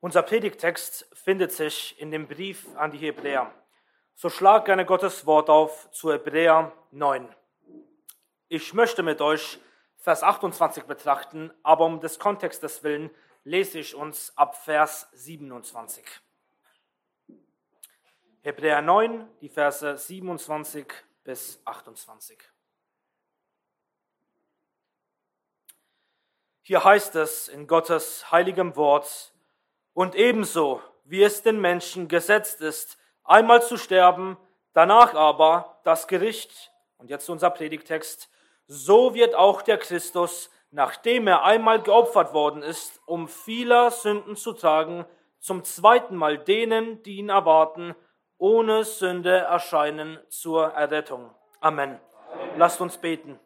Unser Predigtext findet sich in dem Brief an die Hebräer. So schlag gerne Gottes Wort auf zu Hebräer 9. Ich möchte mit euch Vers 28 betrachten, aber um des Kontextes willen lese ich uns ab Vers 27. Hebräer 9, die Verse 27 bis 28. Hier heißt es in Gottes heiligem Wort, und ebenso, wie es den Menschen gesetzt ist, einmal zu sterben, danach aber das Gericht, und jetzt unser Predigtext, so wird auch der Christus, nachdem er einmal geopfert worden ist, um vieler Sünden zu tragen, zum zweiten Mal denen, die ihn erwarten, ohne Sünde erscheinen zur Errettung. Amen. Amen. Lasst uns beten.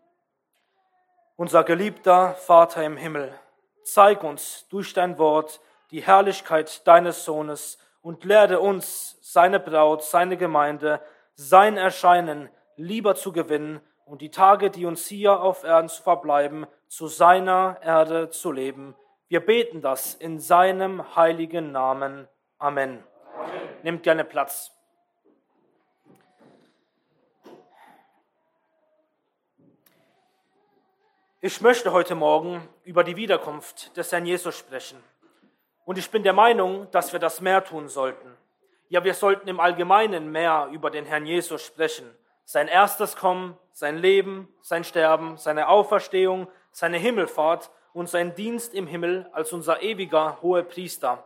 Unser geliebter Vater im Himmel, zeig uns durch dein Wort, die Herrlichkeit deines Sohnes und lehre uns, seine Braut, seine Gemeinde, sein Erscheinen lieber zu gewinnen und die Tage, die uns hier auf Erden zu verbleiben, zu seiner Erde zu leben. Wir beten das in seinem heiligen Namen. Amen. Amen. Nehmt gerne Platz. Ich möchte heute Morgen über die Wiederkunft des Herrn Jesus sprechen. Und ich bin der Meinung, dass wir das mehr tun sollten. Ja, wir sollten im Allgemeinen mehr über den Herrn Jesus sprechen. Sein erstes Kommen, sein Leben, sein Sterben, seine Auferstehung, seine Himmelfahrt und sein Dienst im Himmel als unser ewiger hoher Priester.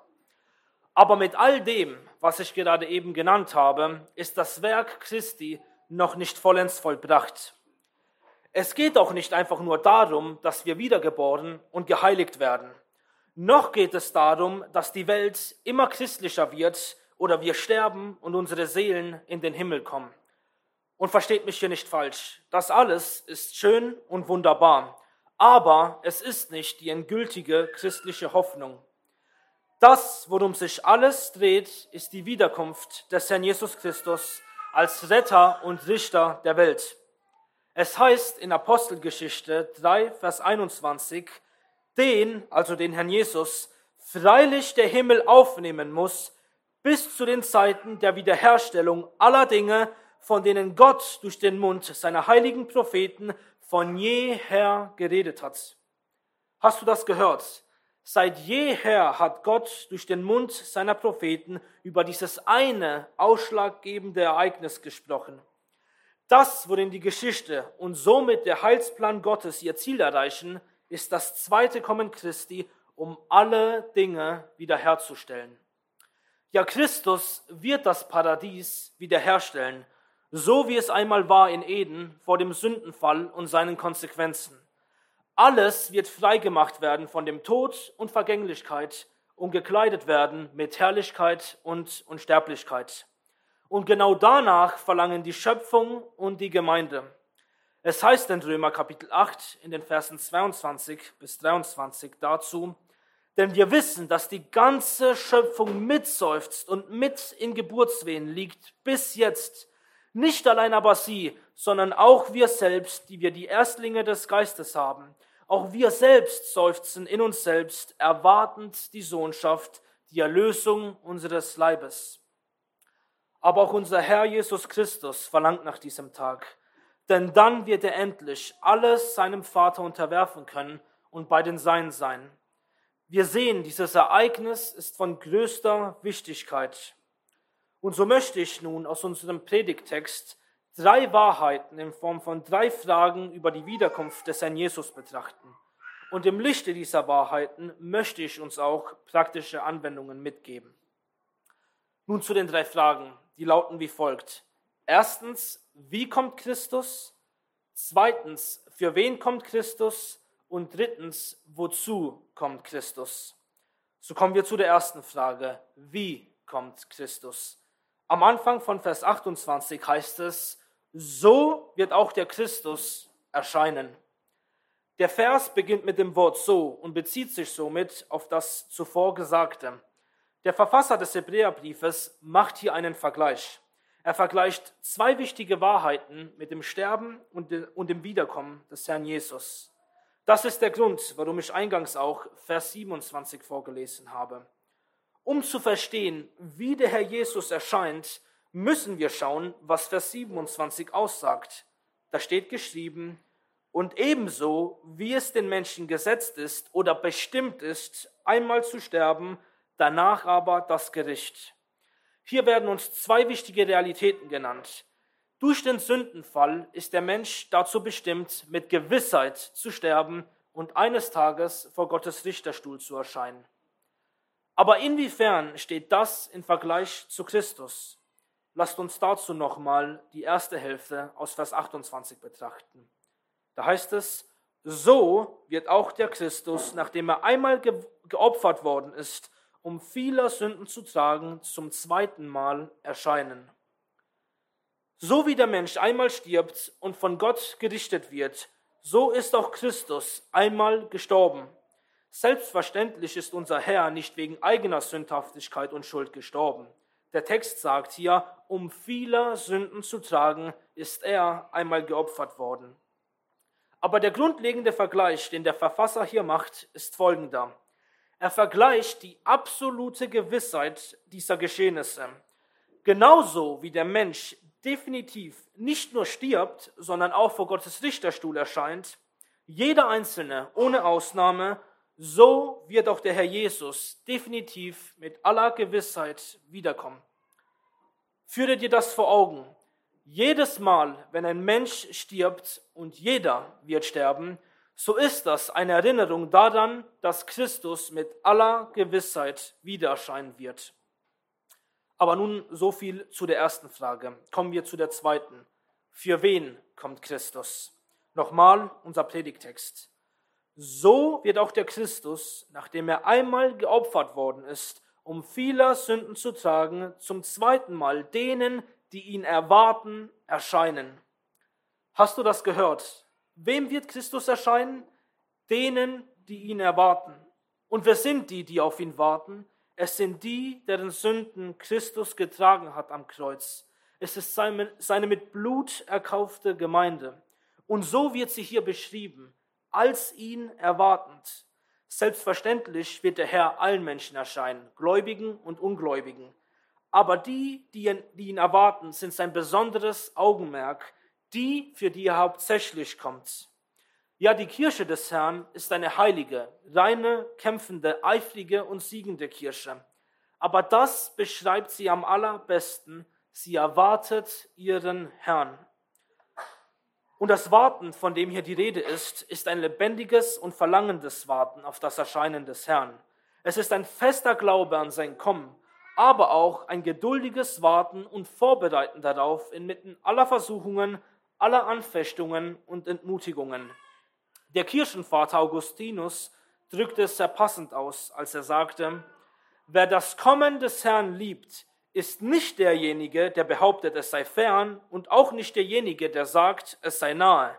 Aber mit all dem, was ich gerade eben genannt habe, ist das Werk Christi noch nicht vollends vollbracht. Es geht auch nicht einfach nur darum, dass wir wiedergeboren und geheiligt werden noch geht es darum, dass die Welt immer christlicher wird oder wir sterben und unsere Seelen in den Himmel kommen. Und versteht mich hier nicht falsch, das alles ist schön und wunderbar, aber es ist nicht die endgültige christliche Hoffnung. Das, worum sich alles dreht, ist die Wiederkunft des Herrn Jesus Christus als Retter und Richter der Welt. Es heißt in Apostelgeschichte 3, Vers 21, den, also den Herrn Jesus, freilich der Himmel aufnehmen muss, bis zu den Zeiten der Wiederherstellung aller Dinge, von denen Gott durch den Mund seiner heiligen Propheten von jeher geredet hat. Hast du das gehört? Seit jeher hat Gott durch den Mund seiner Propheten über dieses eine ausschlaggebende Ereignis gesprochen. Das, worin die Geschichte und somit der Heilsplan Gottes ihr Ziel erreichen, ist das zweite Kommen Christi, um alle Dinge wiederherzustellen. Ja, Christus wird das Paradies wiederherstellen, so wie es einmal war in Eden vor dem Sündenfall und seinen Konsequenzen. Alles wird freigemacht werden von dem Tod und Vergänglichkeit und gekleidet werden mit Herrlichkeit und Unsterblichkeit. Und genau danach verlangen die Schöpfung und die Gemeinde. Es heißt in Römer Kapitel 8 in den Versen 22 bis 23 dazu, denn wir wissen, dass die ganze Schöpfung mitseufzt und mit in Geburtswehen liegt bis jetzt. Nicht allein aber sie, sondern auch wir selbst, die wir die Erstlinge des Geistes haben. Auch wir selbst seufzen in uns selbst, erwartend die Sohnschaft, die Erlösung unseres Leibes. Aber auch unser Herr Jesus Christus verlangt nach diesem Tag denn dann wird er endlich alles seinem Vater unterwerfen können und bei den Seinen sein. Wir sehen, dieses Ereignis ist von größter Wichtigkeit. Und so möchte ich nun aus unserem Predigtext drei Wahrheiten in Form von drei Fragen über die Wiederkunft des Herrn Jesus betrachten. Und im Lichte dieser Wahrheiten möchte ich uns auch praktische Anwendungen mitgeben. Nun zu den drei Fragen, die lauten wie folgt. Erstens, wie kommt Christus? Zweitens, für wen kommt Christus? Und drittens, wozu kommt Christus? So kommen wir zu der ersten Frage. Wie kommt Christus? Am Anfang von Vers 28 heißt es, so wird auch der Christus erscheinen. Der Vers beginnt mit dem Wort so und bezieht sich somit auf das zuvor Gesagte. Der Verfasser des Hebräerbriefes macht hier einen Vergleich. Er vergleicht zwei wichtige Wahrheiten mit dem Sterben und dem Wiederkommen des Herrn Jesus. Das ist der Grund, warum ich eingangs auch Vers 27 vorgelesen habe. Um zu verstehen, wie der Herr Jesus erscheint, müssen wir schauen, was Vers 27 aussagt. Da steht geschrieben, und ebenso, wie es den Menschen gesetzt ist oder bestimmt ist, einmal zu sterben, danach aber das Gericht. Hier werden uns zwei wichtige Realitäten genannt. Durch den Sündenfall ist der Mensch dazu bestimmt, mit Gewissheit zu sterben und eines Tages vor Gottes Richterstuhl zu erscheinen. Aber inwiefern steht das im Vergleich zu Christus? Lasst uns dazu nochmal die erste Hälfte aus Vers 28 betrachten. Da heißt es, so wird auch der Christus, nachdem er einmal geopfert worden ist, um vieler Sünden zu tragen, zum zweiten Mal erscheinen. So wie der Mensch einmal stirbt und von Gott gerichtet wird, so ist auch Christus einmal gestorben. Selbstverständlich ist unser Herr nicht wegen eigener Sündhaftigkeit und Schuld gestorben. Der Text sagt hier, um vieler Sünden zu tragen, ist er einmal geopfert worden. Aber der grundlegende Vergleich, den der Verfasser hier macht, ist folgender. Er vergleicht die absolute Gewissheit dieser Geschehnisse. Genauso wie der Mensch definitiv nicht nur stirbt, sondern auch vor Gottes Richterstuhl erscheint, jeder Einzelne ohne Ausnahme, so wird auch der Herr Jesus definitiv mit aller Gewissheit wiederkommen. Führe dir das vor Augen. Jedes Mal, wenn ein Mensch stirbt und jeder wird sterben, so ist das eine Erinnerung daran, dass Christus mit aller Gewissheit wieder erscheinen wird. Aber nun so viel zu der ersten Frage. Kommen wir zu der zweiten. Für wen kommt Christus? Nochmal unser Predigtext. So wird auch der Christus, nachdem er einmal geopfert worden ist, um vieler Sünden zu tragen, zum zweiten Mal denen, die ihn erwarten, erscheinen. Hast du das gehört? Wem wird Christus erscheinen? Denen, die ihn erwarten. Und wer sind die, die auf ihn warten? Es sind die, deren Sünden Christus getragen hat am Kreuz. Es ist seine, seine mit Blut erkaufte Gemeinde. Und so wird sie hier beschrieben, als ihn erwartend. Selbstverständlich wird der Herr allen Menschen erscheinen, Gläubigen und Ungläubigen. Aber die, die ihn, die ihn erwarten, sind sein besonderes Augenmerk, die, für die er hauptsächlich kommt. Ja, die Kirche des Herrn ist eine heilige, reine, kämpfende, eifrige und siegende Kirche. Aber das beschreibt sie am allerbesten. Sie erwartet ihren Herrn. Und das Warten, von dem hier die Rede ist, ist ein lebendiges und verlangendes Warten auf das Erscheinen des Herrn. Es ist ein fester Glaube an sein Kommen, aber auch ein geduldiges Warten und Vorbereiten darauf inmitten aller Versuchungen, aller Anfechtungen und Entmutigungen. Der Kirchenvater Augustinus drückte es sehr passend aus, als er sagte, wer das Kommen des Herrn liebt, ist nicht derjenige, der behauptet, es sei fern, und auch nicht derjenige, der sagt, es sei nahe.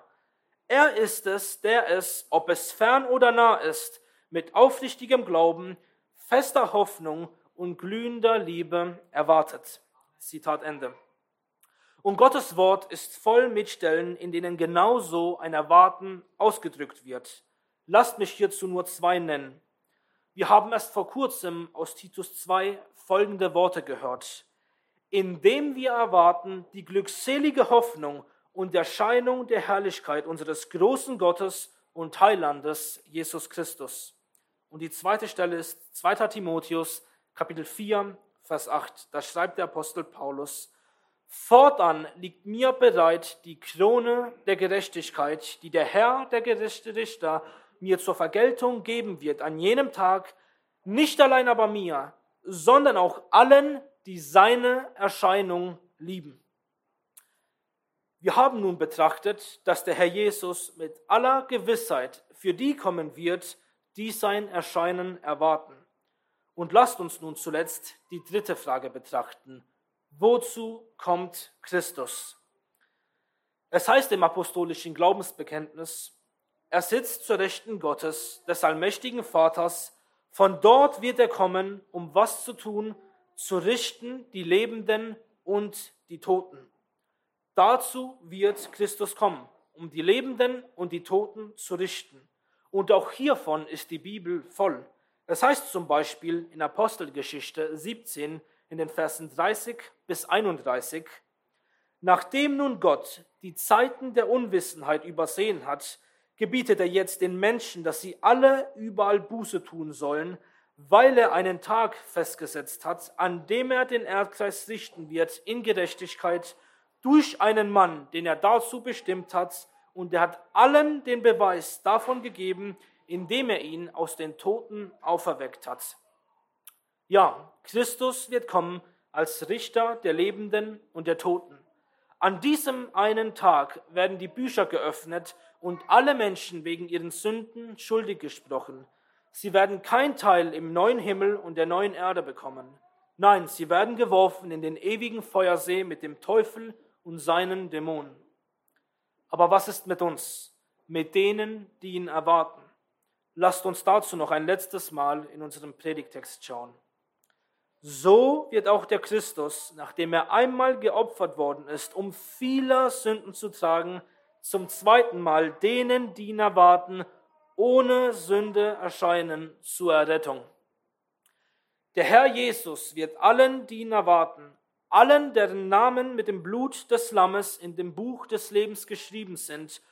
Er ist es, der es, ob es fern oder nah ist, mit aufrichtigem Glauben, fester Hoffnung und glühender Liebe erwartet. Zitat Ende. Und Gottes Wort ist voll mit Stellen, in denen genauso ein Erwarten ausgedrückt wird. Lasst mich hierzu nur zwei nennen. Wir haben erst vor kurzem aus Titus 2 folgende Worte gehört. Indem wir erwarten die glückselige Hoffnung und Erscheinung der Herrlichkeit unseres großen Gottes und Heilandes Jesus Christus. Und die zweite Stelle ist 2. Timotheus, Kapitel 4, Vers 8. Da schreibt der Apostel Paulus, Fortan liegt mir bereit die Krone der Gerechtigkeit, die der Herr, der gerechte Richter, mir zur Vergeltung geben wird an jenem Tag, nicht allein aber mir, sondern auch allen, die seine Erscheinung lieben. Wir haben nun betrachtet, dass der Herr Jesus mit aller Gewissheit für die kommen wird, die sein Erscheinen erwarten. Und lasst uns nun zuletzt die dritte Frage betrachten. Wozu kommt Christus? Es heißt im apostolischen Glaubensbekenntnis, er sitzt zur Rechten Gottes, des allmächtigen Vaters, von dort wird er kommen, um was zu tun, zu richten die Lebenden und die Toten. Dazu wird Christus kommen, um die Lebenden und die Toten zu richten. Und auch hiervon ist die Bibel voll. Es heißt zum Beispiel in Apostelgeschichte 17 in den Versen 30 bis 31, Nachdem nun Gott die Zeiten der Unwissenheit übersehen hat, gebietet er jetzt den Menschen, dass sie alle überall Buße tun sollen, weil er einen Tag festgesetzt hat, an dem er den Erdkreis richten wird in Gerechtigkeit durch einen Mann, den er dazu bestimmt hat, und er hat allen den Beweis davon gegeben, indem er ihn aus den Toten auferweckt hat. Ja, Christus wird kommen als Richter der Lebenden und der Toten. An diesem einen Tag werden die Bücher geöffnet und alle Menschen wegen ihren Sünden schuldig gesprochen. Sie werden kein Teil im neuen Himmel und der neuen Erde bekommen. Nein, sie werden geworfen in den ewigen Feuersee mit dem Teufel und seinen Dämonen. Aber was ist mit uns, mit denen, die ihn erwarten? Lasst uns dazu noch ein letztes Mal in unserem Predigtext schauen. So wird auch der Christus, nachdem er einmal geopfert worden ist, um vieler Sünden zu tragen, zum zweiten Mal denen, die ihn erwarten, ohne Sünde erscheinen zur Errettung. Der Herr Jesus wird allen, die ihn erwarten, allen, deren Namen mit dem Blut des Lammes in dem Buch des Lebens geschrieben sind,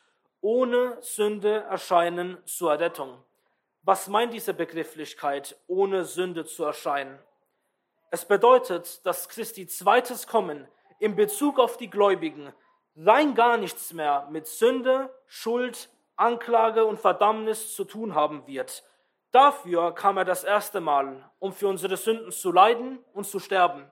ohne Sünde erscheinen zur Errettung. Was meint diese Begrifflichkeit, ohne Sünde zu erscheinen? Es bedeutet, dass Christi zweites Kommen in Bezug auf die Gläubigen rein gar nichts mehr mit Sünde, Schuld, Anklage und Verdammnis zu tun haben wird. Dafür kam er das erste Mal, um für unsere Sünden zu leiden und zu sterben.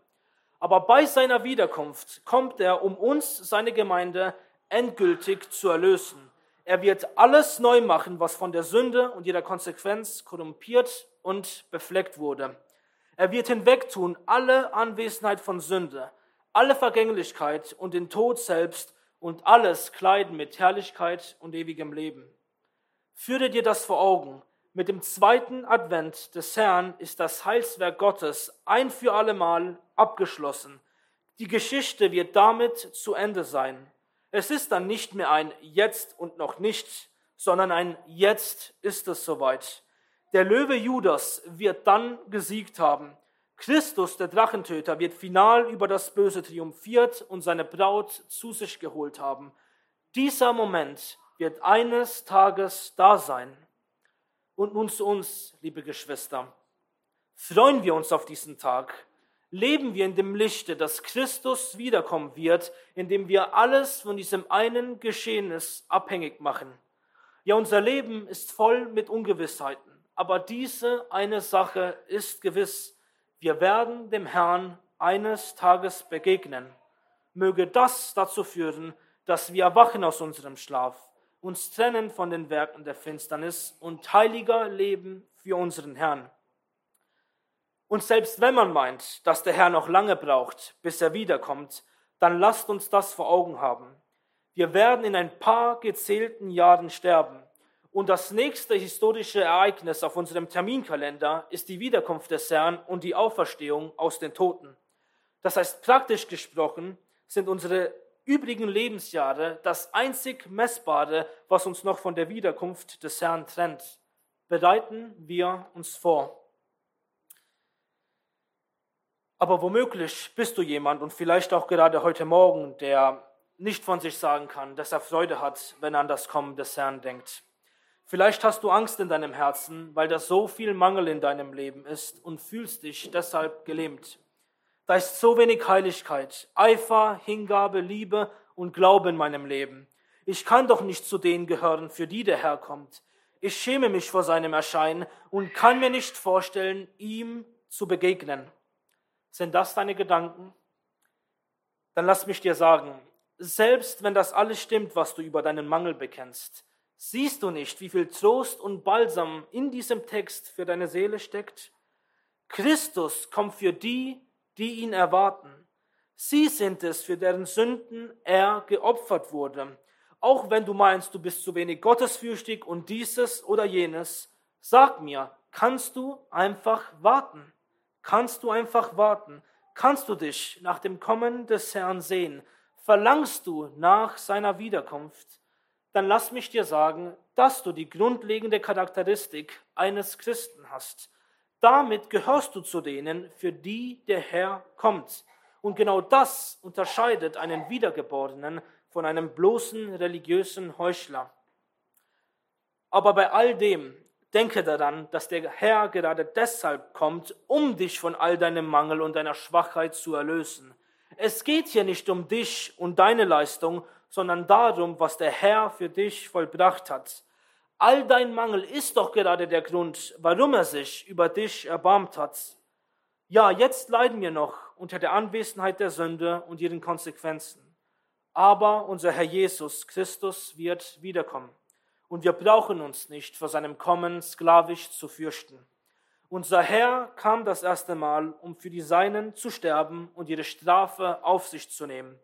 Aber bei seiner Wiederkunft kommt er, um uns, seine Gemeinde, endgültig zu erlösen. Er wird alles neu machen, was von der Sünde und ihrer Konsequenz korrumpiert und befleckt wurde. Er wird hinwegtun alle Anwesenheit von Sünde, alle Vergänglichkeit und den Tod selbst und alles kleiden mit Herrlichkeit und ewigem Leben. Führe dir das vor Augen. Mit dem zweiten Advent des Herrn ist das Heilswerk Gottes ein für allemal abgeschlossen. Die Geschichte wird damit zu Ende sein. Es ist dann nicht mehr ein Jetzt und noch nicht, sondern ein Jetzt ist es soweit. Der Löwe Judas wird dann gesiegt haben. Christus, der Drachentöter, wird final über das Böse triumphiert und seine Braut zu sich geholt haben. Dieser Moment wird eines Tages da sein. Und nun zu uns, liebe Geschwister. Freuen wir uns auf diesen Tag. Leben wir in dem Lichte, dass Christus wiederkommen wird, indem wir alles von diesem einen Geschehnis abhängig machen. Ja, unser Leben ist voll mit Ungewissheiten. Aber diese eine Sache ist gewiss. Wir werden dem Herrn eines Tages begegnen. Möge das dazu führen, dass wir erwachen aus unserem Schlaf, uns trennen von den Werken der Finsternis und heiliger leben für unseren Herrn. Und selbst wenn man meint, dass der Herr noch lange braucht, bis er wiederkommt, dann lasst uns das vor Augen haben. Wir werden in ein paar gezählten Jahren sterben. Und das nächste historische Ereignis auf unserem Terminkalender ist die Wiederkunft des Herrn und die Auferstehung aus den Toten. Das heißt, praktisch gesprochen sind unsere übrigen Lebensjahre das einzig Messbare, was uns noch von der Wiederkunft des Herrn trennt. Bereiten wir uns vor. Aber womöglich bist du jemand und vielleicht auch gerade heute Morgen, der nicht von sich sagen kann, dass er Freude hat, wenn er an das Kommen des Herrn denkt. Vielleicht hast du Angst in deinem Herzen, weil da so viel Mangel in deinem Leben ist und fühlst dich deshalb gelähmt. Da ist so wenig Heiligkeit, Eifer, Hingabe, Liebe und Glaube in meinem Leben. Ich kann doch nicht zu denen gehören, für die der Herr kommt. Ich schäme mich vor seinem Erscheinen und kann mir nicht vorstellen, ihm zu begegnen. Sind das deine Gedanken? Dann lass mich dir sagen, selbst wenn das alles stimmt, was du über deinen Mangel bekennst, Siehst du nicht, wie viel Trost und Balsam in diesem Text für deine Seele steckt? Christus kommt für die, die ihn erwarten. Sie sind es, für deren Sünden er geopfert wurde. Auch wenn du meinst, du bist zu wenig gottesfürchtig und dieses oder jenes, sag mir, kannst du einfach warten? Kannst du einfach warten? Kannst du dich nach dem Kommen des Herrn sehen? Verlangst du nach seiner Wiederkunft? Dann lass mich dir sagen, dass du die grundlegende Charakteristik eines Christen hast. Damit gehörst du zu denen, für die der Herr kommt. Und genau das unterscheidet einen Wiedergeborenen von einem bloßen religiösen Heuchler. Aber bei all dem denke daran, dass der Herr gerade deshalb kommt, um dich von all deinem Mangel und deiner Schwachheit zu erlösen. Es geht hier nicht um dich und deine Leistung, sondern darum, was der Herr für dich vollbracht hat. All dein Mangel ist doch gerade der Grund, warum er sich über dich erbarmt hat. Ja, jetzt leiden wir noch unter der Anwesenheit der Sünde und ihren Konsequenzen. Aber unser Herr Jesus Christus wird wiederkommen. Und wir brauchen uns nicht vor seinem Kommen sklavisch zu fürchten. Unser Herr kam das erste Mal, um für die Seinen zu sterben und ihre Strafe auf sich zu nehmen.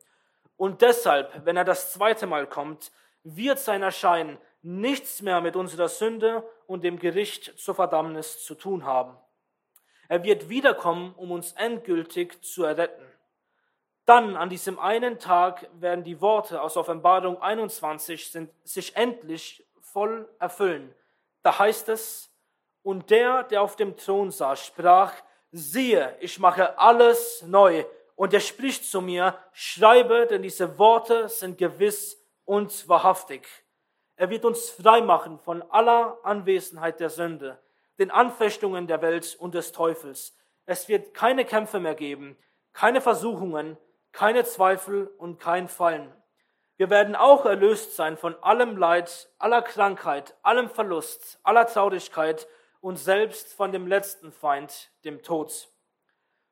Und deshalb, wenn er das zweite Mal kommt, wird sein Erscheinen nichts mehr mit unserer Sünde und dem Gericht zur Verdammnis zu tun haben. Er wird wiederkommen, um uns endgültig zu erretten. Dann an diesem einen Tag werden die Worte aus Offenbarung 21 sind, sich endlich voll erfüllen. Da heißt es, und der, der auf dem Thron saß, sprach, siehe, ich mache alles neu. Und er spricht zu mir, schreibe, denn diese Worte sind gewiss und wahrhaftig. Er wird uns frei machen von aller Anwesenheit der Sünde, den Anfechtungen der Welt und des Teufels. Es wird keine Kämpfe mehr geben, keine Versuchungen, keine Zweifel und kein Fallen. Wir werden auch erlöst sein von allem Leid, aller Krankheit, allem Verlust, aller Traurigkeit und selbst von dem letzten Feind, dem Tod.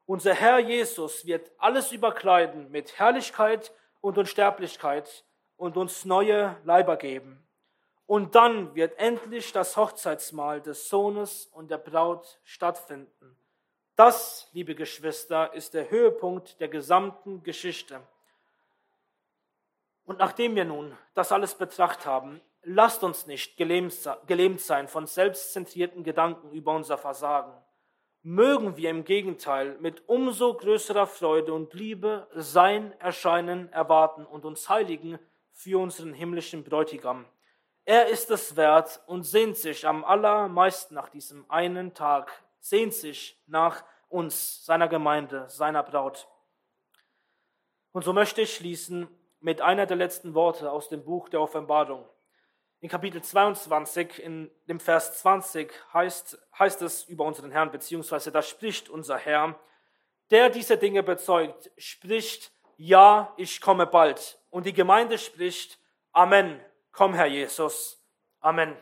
Unser Herr Jesus wird alles überkleiden mit Herrlichkeit und Unsterblichkeit und uns neue Leiber geben. Und dann wird endlich das Hochzeitsmahl des Sohnes und der Braut stattfinden. Das, liebe Geschwister, ist der Höhepunkt der gesamten Geschichte. Und nachdem wir nun das alles betrachtet haben, lasst uns nicht gelähmt sein von selbstzentrierten Gedanken über unser Versagen. Mögen wir im Gegenteil mit umso größerer Freude und Liebe sein Erscheinen erwarten und uns heiligen für unseren himmlischen Bräutigam er ist es wert und sehnt sich am allermeisten nach diesem einen Tag, sehnt sich nach uns, seiner Gemeinde, seiner Braut. Und so möchte ich schließen mit einer der letzten Worte aus dem Buch der Offenbarung. In Kapitel 22, in dem Vers 20 heißt, heißt es über unseren Herrn, beziehungsweise da spricht unser Herr, der diese Dinge bezeugt, spricht, ja, ich komme bald. Und die Gemeinde spricht, Amen. Komm, Herr Jesus. Amen.